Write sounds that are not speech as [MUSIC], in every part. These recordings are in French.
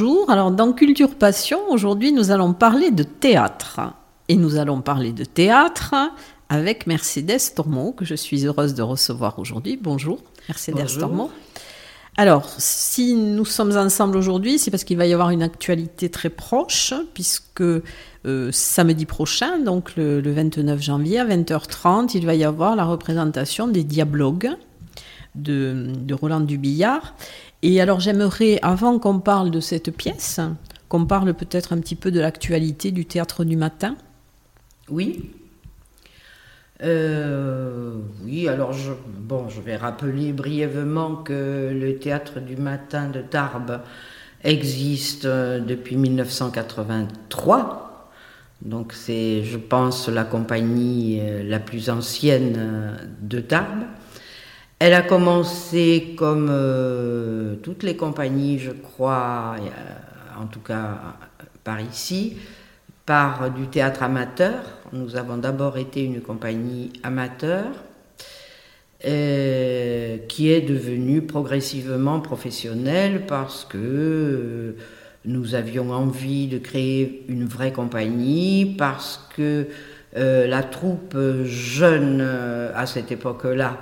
Bonjour, alors dans Culture Passion, aujourd'hui nous allons parler de théâtre. Et nous allons parler de théâtre avec Mercedes Tormo, que je suis heureuse de recevoir aujourd'hui. Bonjour, Mercedes Tormo. Alors, si nous sommes ensemble aujourd'hui, c'est parce qu'il va y avoir une actualité très proche, puisque euh, samedi prochain, donc le, 29 janvier à 20h30, il va y avoir la représentation des Diablogues de, de Roland Dubillard. Et alors j'aimerais, avant qu'on parle de cette pièce, qu'on parle peut-être un petit peu de l'actualité du théâtre du matin. Oui. Euh, oui, alors je, bon, je vais rappeler brièvement que le théâtre du matin de Tarbes existe euh, depuis 1983. Donc c'est, je pense, la compagnie euh, la plus ancienne de Tarbes. Elle a commencé comme euh, toutes les compagnies, je crois, en tout cas par ici, par du théâtre amateur. Nous avons d'abord été une compagnie amateur euh, qui est devenue progressivement professionnelle parce que euh, nous avions envie de créer une vraie compagnie, parce que la troupe jeune à cette époque-là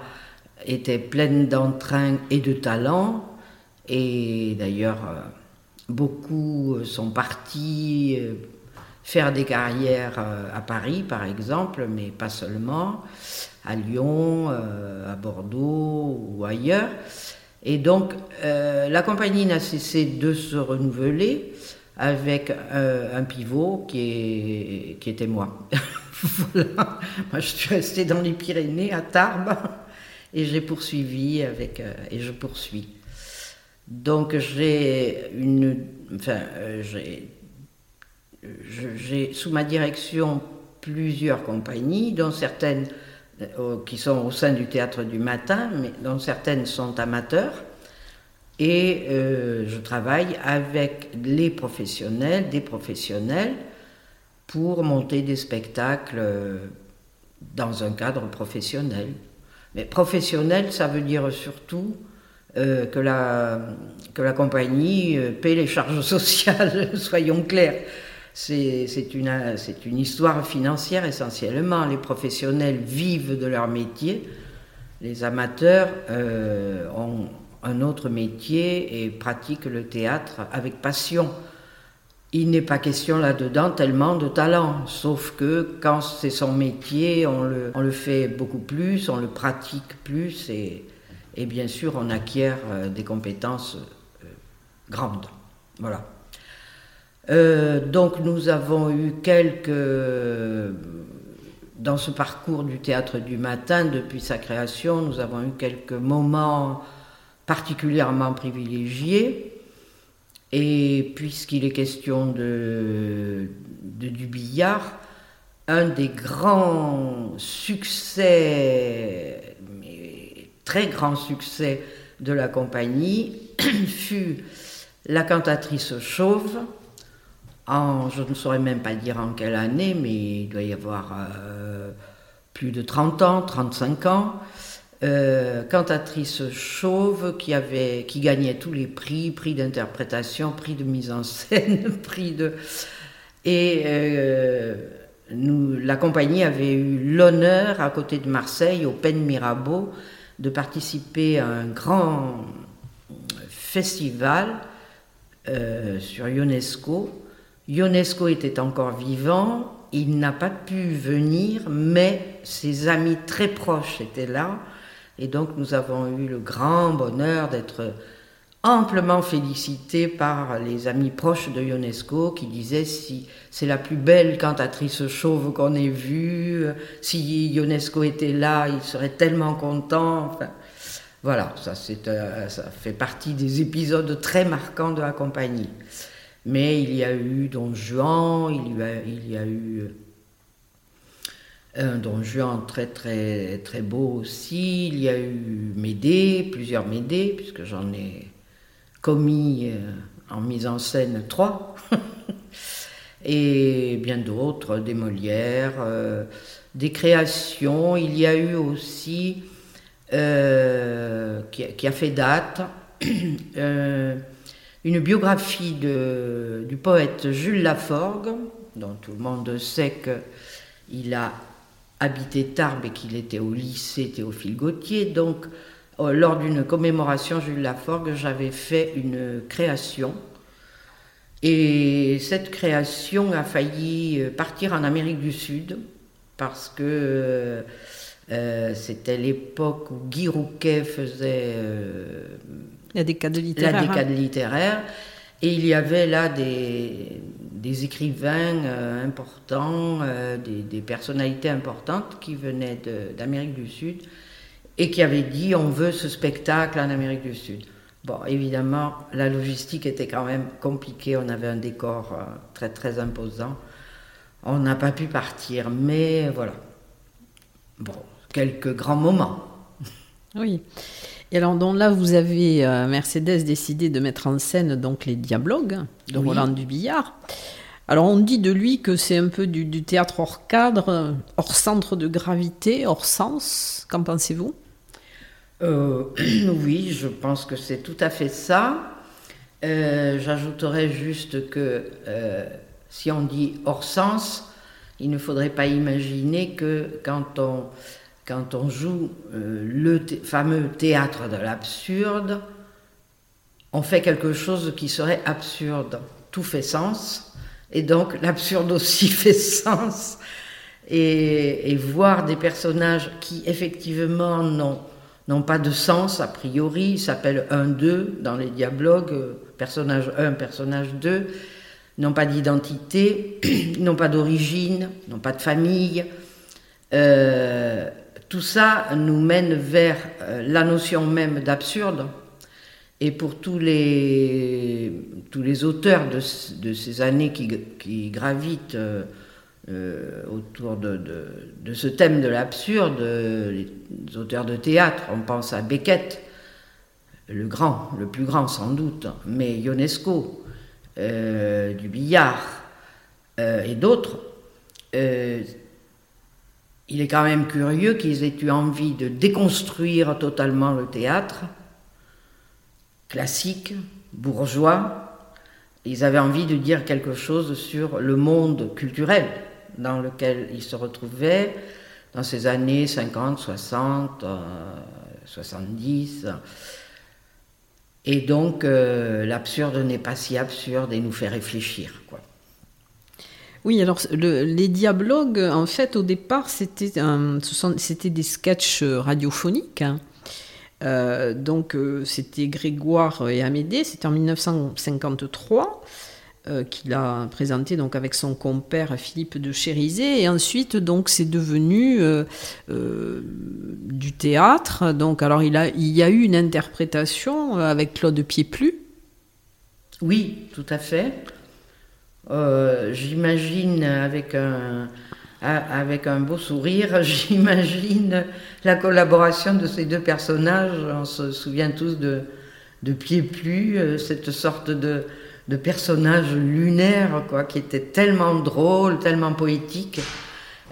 était pleine d'entrain et de talent. Et d'ailleurs, euh, beaucoup sont partis euh, faire des carrières euh, à Paris, par exemple, mais pas seulement, à Lyon, à Bordeaux ou ailleurs. Et donc, la compagnie n'a cessé de se renouveler avec un pivot qui, qui était moi. [LAUGHS] voilà. Moi, je suis restée dans les Pyrénées, à Tarbes et j'ai poursuivi avec, euh, et je poursuis. Donc j'ai une, enfin, euh, j'ai sous ma direction plusieurs compagnies, dont certaines euh, qui sont au sein du théâtre du matin, mais dont certaines sont amateurs. Et je travaille avec les professionnels, des professionnels, pour monter des spectacles dans un cadre professionnel. Mais professionnel, ça veut dire surtout euh, que, la, compagnie euh, paie les charges [LAUGHS] sociales, soyons clairs. C'est une, une histoire financière essentiellement. Les professionnels vivent de leur métier. Les amateurs euh, ont un autre métier et pratiquent le théâtre avec passion il n'est pas question là-dedans tellement de talent, sauf que quand c'est son métier, on le, fait beaucoup plus, on le pratique plus et, bien sûr on acquiert euh, des compétences euh, grandes. Voilà. Euh, donc nous avons eu quelques, dans ce parcours du théâtre du matin, depuis sa création, nous avons eu quelques moments particulièrement privilégiés. Et puisqu'il est question de, du billard, un des grands succès, mais très grands succès de la compagnie [CLEARS THROAT] fut la cantatrice chauve, je ne saurais même pas dire en quelle année, mais il doit y avoir euh, plus de 30 ans, 35 ans, euh, cantatrice chauve qui, avait, qui gagnait tous les prix, prix d'interprétation, prix de mise en scène, [LAUGHS] prix de... Et euh, la compagnie avait eu l'honneur, à côté de Marseille, au Pen Mirabeau, de participer à un grand festival euh, sur UNESCO. UNESCO était encore vivant, il n'a pas pu venir, mais ses amis très proches étaient là. Et donc nous avons eu le grand bonheur d'être amplement félicités par les amis proches de Ionesco qui disaient si c'est la plus belle cantatrice chauve qu'on ait vue, si Ionesco était là, il serait tellement content. Voilà, ça, euh, ça fait partie des épisodes très marquants de la compagnie. Mais il y a eu Don Juan, il y a eu un Don Juan très très très beau aussi. Il y a eu Médée, plusieurs Médées, puisque j'en ai commis euh, en mise en scène trois. [LAUGHS] Et bien d'autres, des Molières, euh, des créations. Il y a eu aussi, euh, qui, a fait date, [CLEARS THROAT] une biographie du poète Jules Laforgue, dont tout le monde sait qu'il a habité Tarbes et qu'il était au lycée Théophile Gautier. Donc, euh, lors d'une commémoration Jules Laforgue, j'avais fait une création. Et cette création a failli euh, partir en Amérique du Sud parce que euh, c'était l'époque où Guy Rouquet faisait la décade littéraire. La littéraire. Et il y avait là des, des écrivains euh, importants, euh, des, personnalités importantes qui venaient d'Amérique du Sud et qui avaient dit on veut ce spectacle en Amérique du Sud. Bon, évidemment, la logistique était quand même compliquée, on avait un décor euh, très très imposant. On n'a pas pu partir, mais voilà. Bon, quelques grands moments. Oui. Et alors donc là, vous avez Mercedes décidé de mettre en scène donc les dialogues de Roland Dubillard. Alors on dit de lui que c'est un peu du, théâtre hors cadre, hors centre de gravité, hors sens. Qu'en pensez-vous? Euh, [CLEARS THROAT] Oui, je pense que c'est tout à fait ça. Euh, j'ajouterais juste que euh, si on dit hors sens, il ne faudrait pas imaginer que quand on, quand on joue le fameux théâtre de l'absurde, on fait quelque chose qui serait absurde. Tout fait sens. Et donc l'absurde aussi [LAUGHS] fait sens. Et, voir des personnages qui effectivement n'ont pas de sens a priori, s'appellent 1-2 dans les dialogues, euh, personnage 1, personnage 2, n'ont pas d'identité, [CLEARS THROAT] n'ont pas d'origine, n'ont pas de famille. Euh, tout ça nous mène vers euh, la notion même d'absurde, et pour tous les, tous les auteurs de, ces années qui, gravitent euh, euh, autour de, ce thème de l'absurde, les auteurs de théâtre, on pense à Beckett, le grand, le plus grand sans doute, mais Ionesco, euh, du et d'autres, il est quand même curieux qu'ils aient eu envie de déconstruire totalement le théâtre classique, bourgeois. Ils avaient envie de dire quelque chose sur le monde culturel dans lequel ils se retrouvaient dans ces années 50, 60, 70. Et donc, euh, l'absurde n'est pas si absurde et nous fait réfléchir. Quoi. Oui, alors les dialogues, en fait, au départ, c'était des sketchs radiophoniques. Hein. Euh, donc euh, c'était Grégoire et Amédée, c'était en 1953 euh, qu'il a présenté donc avec son compère Philippe de Chérizet et ensuite donc c'est devenu du théâtre. Donc alors il, a, il y a eu une interprétation avec Claude Pieplu. Oui, tout à fait. J'imagine avec un beau sourire, [LAUGHS] j'imagine la collaboration de ces deux personnages. On se souvient tous de, de Plus, euh, cette sorte de, de personnage lunaire, quoi, qui était tellement drôle, tellement poétique.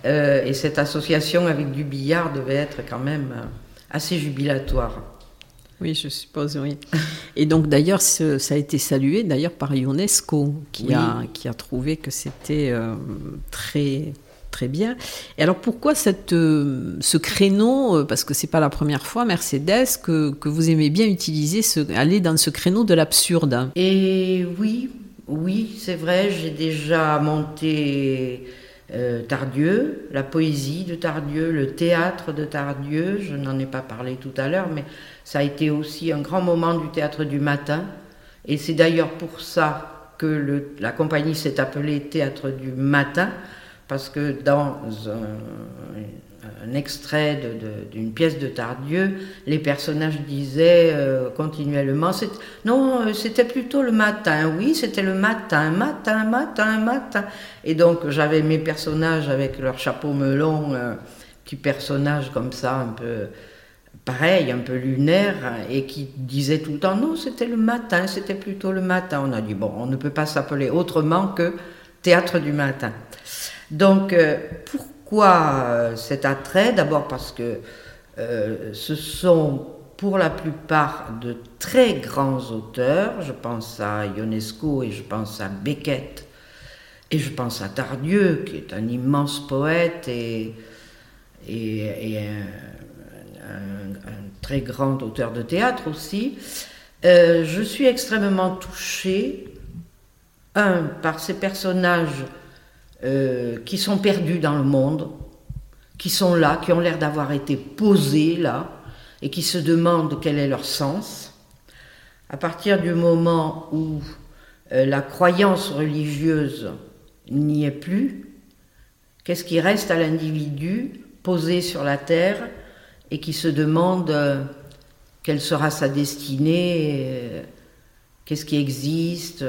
Euh, et cette association avec du billard devait être quand même euh, assez jubilatoire. Oui, je suppose, oui. Et donc d'ailleurs, ça a été salué d'ailleurs par UNESCO, qui, a, qui a trouvé que c'était très très bien. Et alors pourquoi cette, euh, ce créneau, euh, parce que c'est pas la première fois, Mercedes, que, que vous aimez bien utiliser, ce, aller dans ce créneau de l'absurde? Et oui, oui, c'est vrai, j'ai déjà monté euh, Tardieu, la poésie de Tardieu, le théâtre de Tardieu, je n'en ai pas parlé tout à l'heure, mais ça a été aussi un grand moment du théâtre du matin. Et c'est d'ailleurs pour ça que la compagnie s'est appelée Théâtre du matin, parce que dans un extrait d'une pièce de Tardieu, les personnages disaient euh, continuellement Non, euh, c'était plutôt le matin, oui, c'était le matin, matin, matin, matin. Et donc j'avais mes personnages avec leur chapeau melon, euh, petits personnages comme ça, un peu pareil, un peu lunaire, et qui disaient tout le temps Non, c'était le matin, c'était plutôt le matin. On a dit Bon, on ne peut pas s'appeler autrement que théâtre du matin. Donc, pour pourquoi euh, cet attrait? D'abord parce que euh, ce sont pour la plupart de très grands auteurs, je pense à Ionesco et je pense à Beckett et je pense à Tardieu qui est un immense poète et, et, un, très grand auteur de théâtre aussi. Euh, je suis extrêmement touchée, un, par ces personnages euh, qui sont perdus dans le monde, qui sont là, qui ont l'air d'avoir été posés là, et qui se demandent quel est leur sens. À partir du moment où euh, la croyance religieuse n'y est plus, qu'est-ce qui reste à l'individu posé sur la terre et qui se demande euh, quelle sera sa destinée, qu'est-ce qui existe,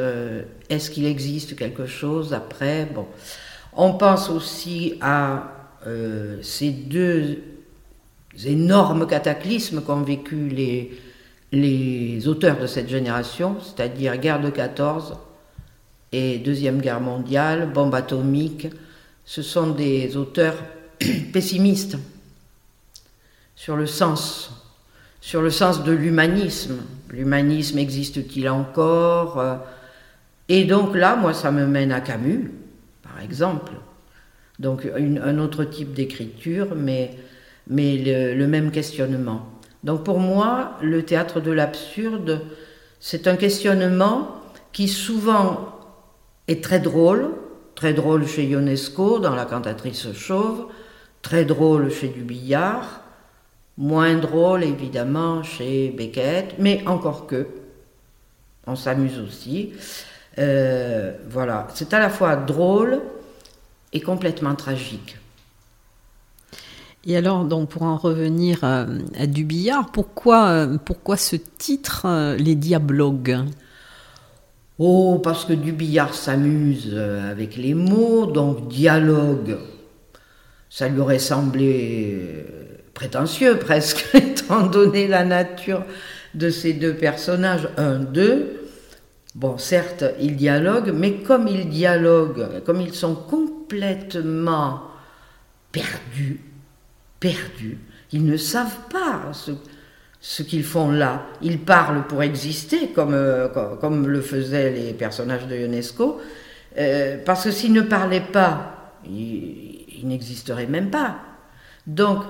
est-ce qu'il existe quelque chose après? Bon, on pense aussi à euh, ces deux énormes cataclysmes qu'ont vécu les, les auteurs de cette génération, c'est-à-dire guerre de 14 et Deuxième Guerre mondiale, bombe atomique. Ce sont des auteurs [CLEARS THROAT] pessimistes sur le sens, sur le sens de l'humanisme. L'humanisme existe-t-il encore Et donc là, moi, ça me mène à Camus par exemple. Donc un autre type d'écriture, mais, mais le, même questionnement. Donc pour moi, le théâtre de l'absurde, c'est un questionnement qui souvent est très drôle, très drôle chez Ionesco dans La cantatrice chauve, très drôle chez Dubillard, moins drôle évidemment chez Beckett, mais encore que, on s'amuse aussi. Euh, voilà, c'est à la fois drôle et complètement tragique. Et alors, donc, pour en revenir à, Dubillard, pourquoi, euh, pourquoi ce titre, euh, Les Diablogues? Oh, parce que Dubillard s'amuse avec les mots, donc dialogue, ça lui aurait semblé prétentieux [LAUGHS] presque, étant donné la nature de ces deux personnages, un, deux. Bon, certes, ils dialoguent, mais comme ils dialoguent, comme ils sont complètement perdus, perdus, ils ne savent pas ce, qu'ils font là. Ils parlent pour exister, comme, euh, le faisaient les personnages de Ionesco, euh, parce que s'ils ne parlaient pas, ils, ils n'existeraient même pas. Donc,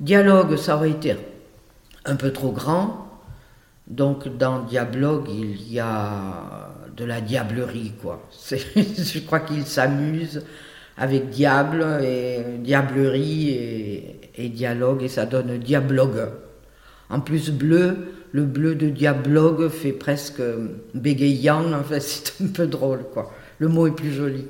dialogue, ça aurait été un peu trop grand, donc dans Diablogue, il y a de la diablerie, quoi. [LAUGHS] Je crois qu'il s'amuse avec diable et diablerie et, dialogue, et ça donne diablogue. En plus, bleu, le bleu de diablogue fait presque bégayant, enfin, [LAUGHS] c'est un peu drôle, quoi. Le mot est plus joli.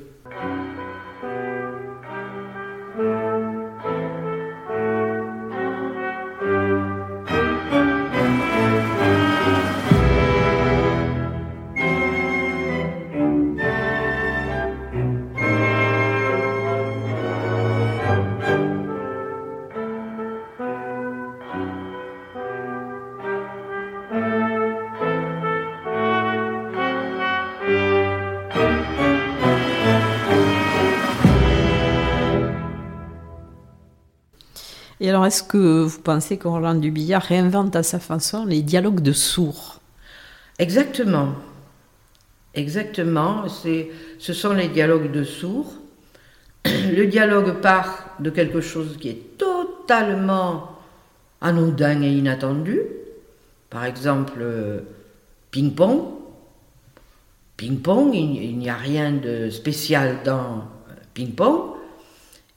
Est-ce que vous pensez que Roland Dubillard réinvente à sa façon les dialogues de sourds? Exactement. Exactement. ce sont les dialogues de sourds. [CLEARS THROAT] Le dialogue part de quelque chose qui est totalement anodin et inattendu. Par exemple, ping-pong. Ping-pong, il n'y a rien de spécial dans ping-pong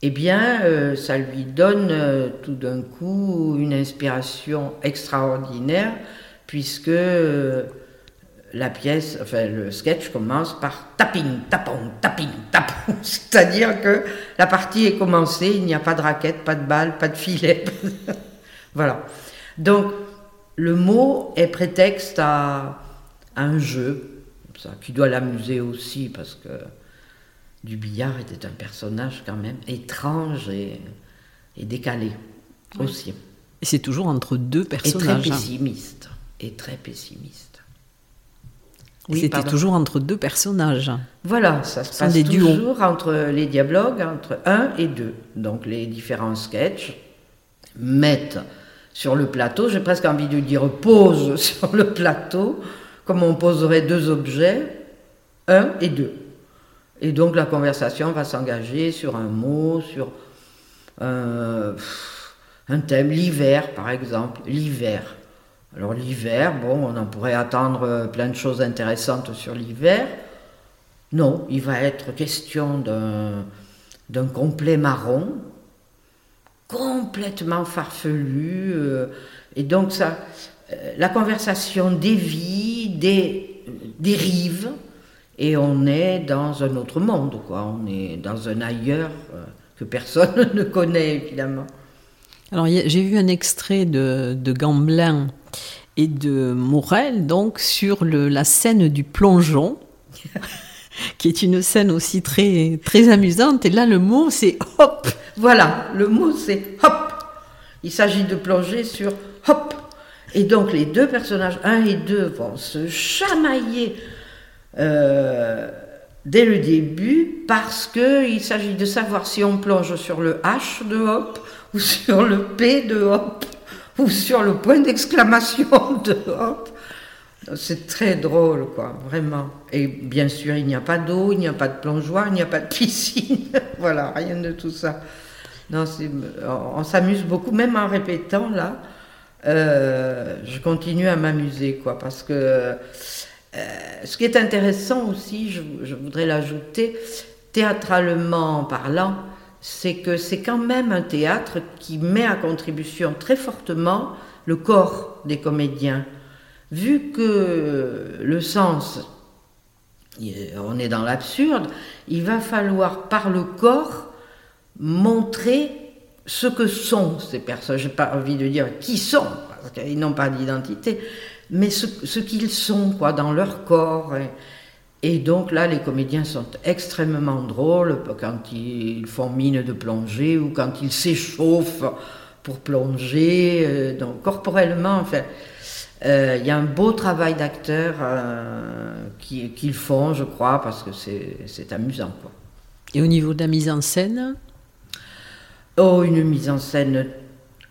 eh bien, euh, ça lui donne euh, tout d'un coup une inspiration extraordinaire, puisque euh, la pièce, enfin le sketch commence par tapping, tapon, tapping, tapon. [LAUGHS] C'est-à-dire que la partie est commencée, il n'y a pas de raquette, pas de balle, pas de filet. [LAUGHS] voilà. Donc le mot est prétexte à, un jeu, ça, qui doit l'amuser aussi parce que du billard était un personnage quand même étrange et, décalé aussi. Et c'est toujours entre deux personnages. Et hein. très pessimiste. Et très pessimiste. Oui, C'était toujours entre deux personnages. Voilà, ça se passe toujours entre les dialogues, entre un et deux. Donc les différents sketchs mettent sur le plateau, j'ai presque envie de dire pose [LAUGHS] sur le plateau, comme on poserait deux objets, un et deux. Et donc la conversation va s'engager sur un mot, sur un thème, l'hiver par exemple, l'hiver. Alors l'hiver, bon, on en pourrait attendre euh, plein de choses intéressantes sur l'hiver. Non, il va être question d'un complet marron, complètement farfelu. Euh, et donc ça, euh, la conversation dévie, des, dérive, et on est dans un autre monde, quoi. On est dans un ailleurs que personne [LAUGHS] ne connaît, évidemment. Alors, j'ai vu un extrait de, de Gamblin et de Morel, donc sur le, la scène du plongeon, [LAUGHS] qui est une scène aussi très, très amusante. Et là, le mot, c'est hop. Voilà, le mot, c'est hop. Il s'agit de plonger sur hop. Et donc, les deux personnages, un et deux, vont se chamailler euh, dès le début parce qu'il s'agit de savoir si on plonge sur le H de hop ou sur le P de hop ou sur le point d'exclamation [LAUGHS] de hop. C'est très drôle, quoi, vraiment. Et bien sûr, il n'y a pas d'eau, il n'y a pas de plongeoir, il n'y a pas de piscine. [LAUGHS] voilà, rien de tout ça. Non, on s'amuse beaucoup, même en répétant, là. Euh, je continue à m'amuser, quoi, parce que ce qui est intéressant aussi, je, je voudrais l'ajouter, théâtralement parlant, c'est que c'est quand même un théâtre qui met à contribution très fortement le corps des comédiens. Vu que le sens, on est dans l'absurde, il va falloir par le corps montrer ce que sont ces personnes. J'ai pas envie de dire qui sont, parce qu'ils n'ont pas d'identité, mais ce, qu'ils sont, quoi, dans leur corps. Et donc là, les comédiens sont extrêmement drôles quand ils font mine de plonger ou quand ils s'échauffent pour plonger. Euh, donc corporellement, enfin, euh, il y a un beau travail d'acteur euh, qu'ils font, je crois, parce que c'est amusant. Quoi. Et au niveau de la mise en scène? Oh, une mise en scène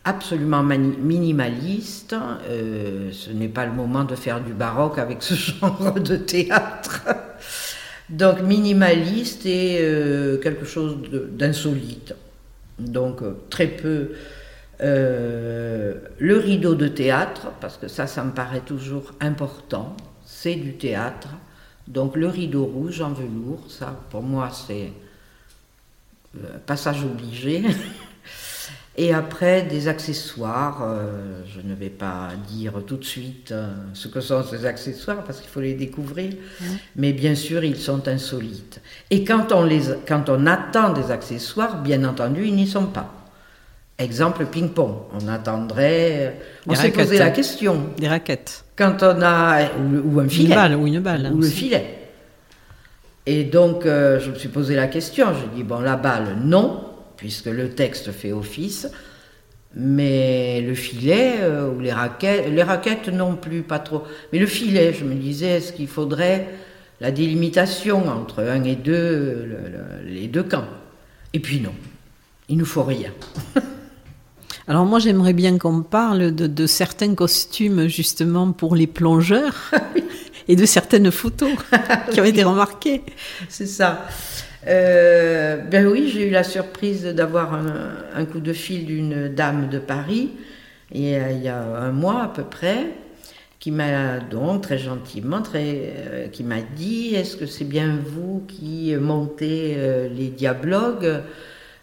absolument minimaliste. Euh, ce n'est pas le moment de faire du baroque avec ce [LAUGHS] genre de théâtre. Donc minimaliste et euh, quelque chose d'insolite. Donc euh, très peu le rideau de théâtre, parce que ça, ça me paraît toujours important. C'est du théâtre. Donc le rideau rouge en velours, ça pour moi c'est passage obligé. [LAUGHS] Et après, des accessoires. Euh, je ne vais pas dire tout de suite euh, ce que sont ces accessoires parce qu'il faut les découvrir. Mais bien sûr, ils sont insolites. Et quand on, les, quand on attend des accessoires, bien entendu, ils n'y sont pas. Exemple ping-pong. On attendrait. On s'est posé la question. Des raquettes. Quand on a. Ou, un filet. Une balle, ou une balle. Ou le filet. Et donc, euh, je me suis posé la question. Je dis, bon, la balle, non puisque le texte fait office, mais le filet euh, ou les raquettes, les raquettes non plus, pas trop. Mais le filet, je me disais, est-ce qu'il faudrait la délimitation entre un et deux, les deux camps? Et puis non, il ne faut rien. [LAUGHS] Alors moi j'aimerais bien qu'on parle de, certains costumes justement pour les plongeurs [LAUGHS] et de certaines photos qui ont été remarquées. C'est ça. Euh, ben oui, j'ai eu la surprise d'avoir un, coup de fil d'une dame de Paris, et, euh, il y a un mois à peu près, qui m'a donc très gentiment, très, euh, qui m'a dit Est-ce que c'est bien vous qui montez les diablogues?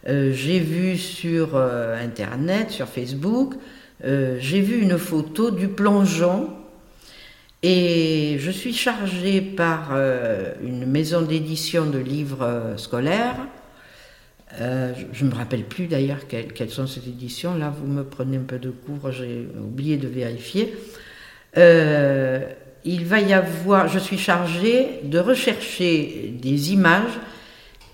J'ai vu sur Internet, sur Facebook, j'ai vu une photo du plongeon Et je suis chargée par euh, une maison d'édition de livres euh, scolaires. Euh, je ne me rappelle plus d'ailleurs quelles, sont ces éditions. Là, vous me prenez un peu de cours, j'ai oublié de vérifier. il va y avoir, je suis chargée de rechercher des images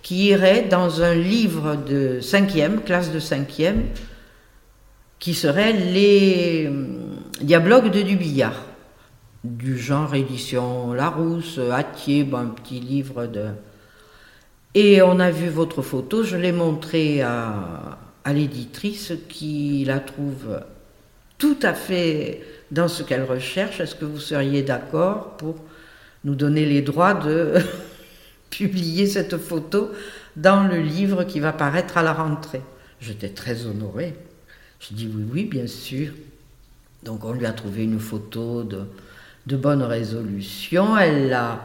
qui iraient dans un livre de cinquième, classe de cinquième, qui serait les dialogues de Dubillard du genre édition Larousse, bon, un petit livre de. Et on a vu votre photo, je l'ai montrée à, à l'éditrice qui la trouve tout à fait dans ce qu'elle recherche. Est-ce que vous seriez d'accord pour nous donner les droits de [LAUGHS] publier cette photo dans le livre qui va paraître à la rentrée? J'étais très honorée. Je dis oui, oui, bien sûr. Donc on lui a trouvé une photo de, de bonne résolution. Elle l'a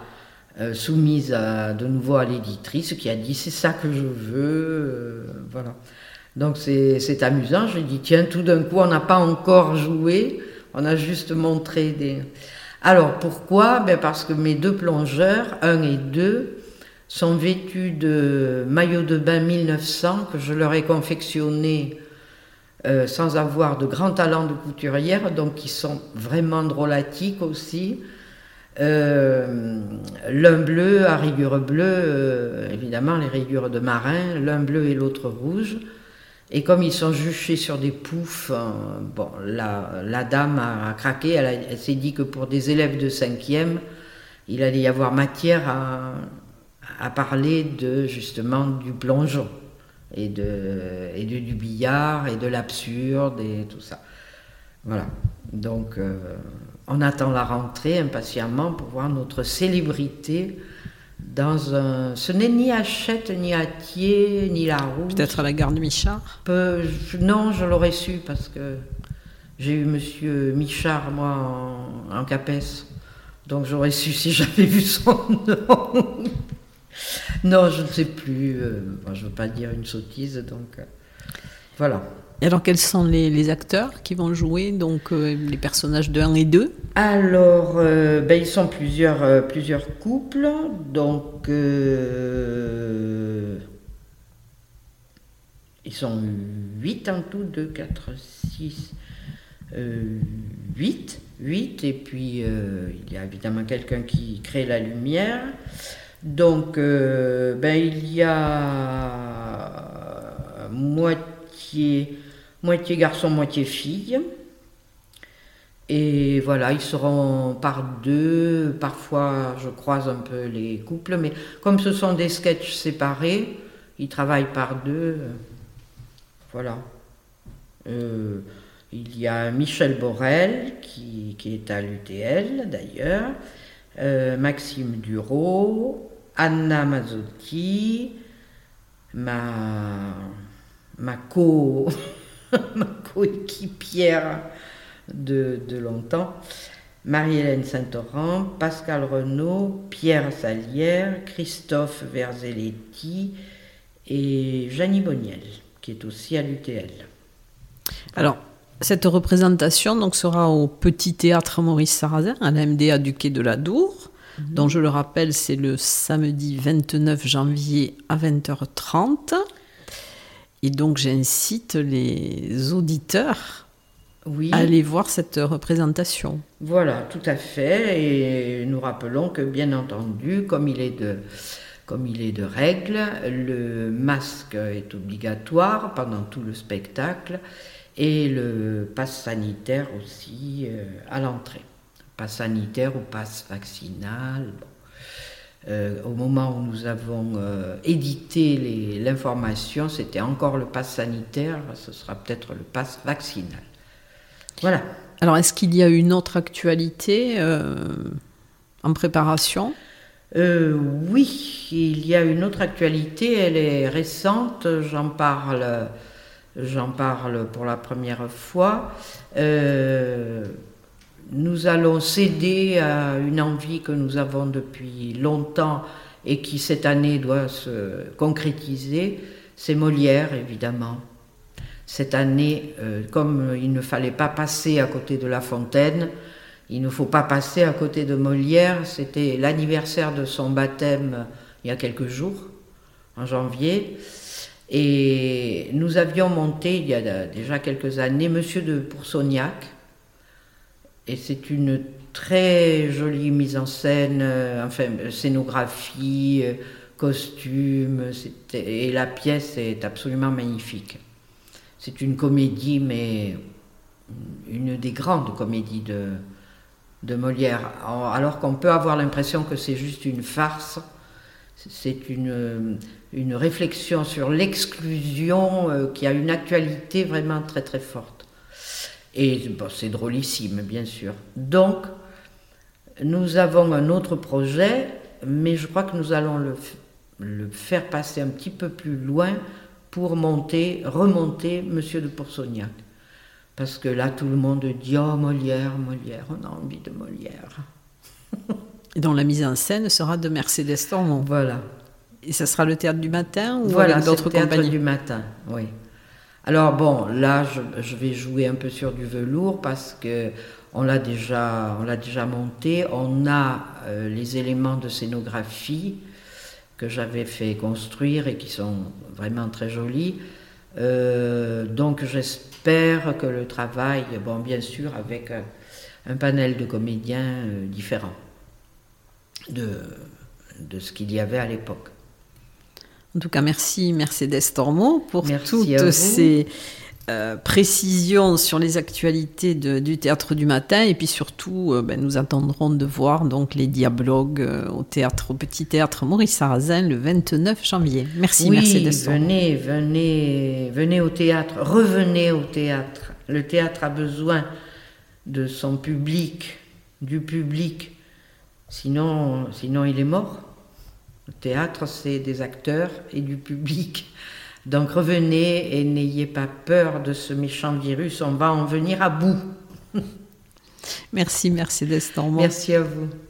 euh, soumise de nouveau à l'éditrice qui a dit c'est ça que je veux. Euh, voilà. Donc c'est amusant. Je lui dit tiens, tout d'un coup, on n'a pas encore joué, on a juste montré des. Alors pourquoi? Ben Parce que mes deux plongeurs, un et deux, sont vêtus de maillots de bain 1900 que je leur ai confectionnés euh, sans avoir de grands talents de couturière, donc qui sont vraiment drôlatiques aussi. Euh, l'un bleu à rigueur bleue, euh, évidemment les rigueurs de marin, l'un bleu et l'autre rouge. Et comme ils sont juchés sur des poufs, la, dame a, craqué, elle, s'est dit que pour des élèves de cinquième, il allait y avoir matière à, à parler de justement du plongeon et, de, et du billard et de l'absurde et tout ça. Voilà. Donc, euh, on attend la rentrée impatiemment pour voir notre célébrité dans un. Ce n'est ni Hachette, ni Atier, ni La Peut-être à la gare de Michard Non, je l'aurais su parce que j'ai eu monsieur Michard, moi, en, en Capes. Donc j'aurais su si j'avais vu son [LAUGHS] nom. Non, je ne sais plus. Euh, je ne veux pas dire une sottise, donc euh, voilà. Et alors, quels sont les, acteurs qui vont jouer donc euh, les personnages de 1 et 2 Alors, ben, ils sont plusieurs, plusieurs couples, donc ils sont 8 en tout, 2, 4, 6, 8, 8, et puis il y a évidemment quelqu'un qui crée la lumière. Donc, euh, ben, il y a moitié, garçon, moitié fille. Et voilà, ils seront par deux. Parfois, je croise un peu les couples, mais comme ce sont des sketchs séparés, ils travaillent par deux. Voilà. Euh, il y a Michel Borel, qui, est à l'UTL d'ailleurs, euh, Maxime Duro, Anna Mazzotti, ma, ma, co, [LAUGHS] ma coéquipière de, de longtemps, Marie-Hélène Saint-Oran, Pascal Renaud, Pierre Salière, Christophe Verzelletti et Janie Boniel, qui est aussi à l'UTL. Alors, cette représentation donc, sera au Petit Théâtre Maurice Sarrazin, à la MDA du Quai de la Dour. Mhm. Donc je le rappelle, c'est le samedi 29 janvier à 20h30. Et donc j'incite les auditeurs à aller voir cette représentation. Voilà, tout à fait. Et nous rappelons que bien entendu, comme il est de, comme il est de règle, le masque est obligatoire pendant tout le spectacle et le passe sanitaire aussi euh, à l'entrée passe sanitaire ou passe vaccinal. Euh, au moment où nous avons euh, édité l'information, c'était encore le passe sanitaire, ce sera peut-être le passe vaccinal. Voilà. Alors, est-ce qu'il y a une autre actualité euh, en préparation? Oui, il y a une autre actualité, elle est récente, j'en parle, j'en parle pour la première fois nous allons céder à une envie que nous avons depuis longtemps et qui cette année doit se concrétiser, c'est Molière évidemment. Cette année, euh, comme il ne fallait pas passer à côté de La Fontaine, il ne faut pas passer à côté de Molière. C'était l'anniversaire de son baptême il y a quelques jours, en janvier. Et nous avions monté, il y a déjà quelques années, Monsieur de Poursognac. Et c'est une très jolie mise en scène, euh, enfin, scénographie, euh, costume, et la pièce est absolument magnifique. C'est une comédie, mais une des grandes comédies de, Molière. Alors qu'on peut avoir l'impression que c'est juste une farce, c'est une, une réflexion sur l'exclusion euh, qui a une actualité vraiment très très forte. Et bon, c'est drôlissime, bien sûr. Donc, nous avons un autre projet, mais je crois que nous allons le, le faire passer un petit peu plus loin pour monter, remonter Monsieur de Poursognac. Parce que là, tout le monde dit Oh, Molière, Molière, on a envie de Molière. [LAUGHS] Et dont la mise en scène sera de Mercedes Tormont. Voilà. Et ça sera le théâtre du matin ou voilà, avec d'autres compagnies théâtre du matin, oui. Alors bon, là, je, vais jouer un peu sur du velours parce que on l'a déjà, monté. On a euh, les éléments de scénographie que j'avais fait construire et qui sont vraiment très jolis. Euh, donc j'espère que le travail, bon bien sûr avec un, panel de comédiens euh, différents de ce qu'il y avait à l'époque. En tout cas, merci Mercedes Tormo pour toutes ces euh, précisions sur les actualités du théâtre du matin et puis surtout, ben, nous attendrons de voir donc les dialogues au théâtre, au petit théâtre Maurice Sarrazin le 29 janvier. Merci oui, Mercedes Tormo. Venez, venez, venez au théâtre, revenez au théâtre. Le théâtre a besoin de son public, du public Sinon, sinon il est mort. Le théâtre, c'est des acteurs et du public. Donc revenez et n'ayez pas peur de ce méchant virus, on va en venir à bout. Merci Mercedes Normand. Merci à vous.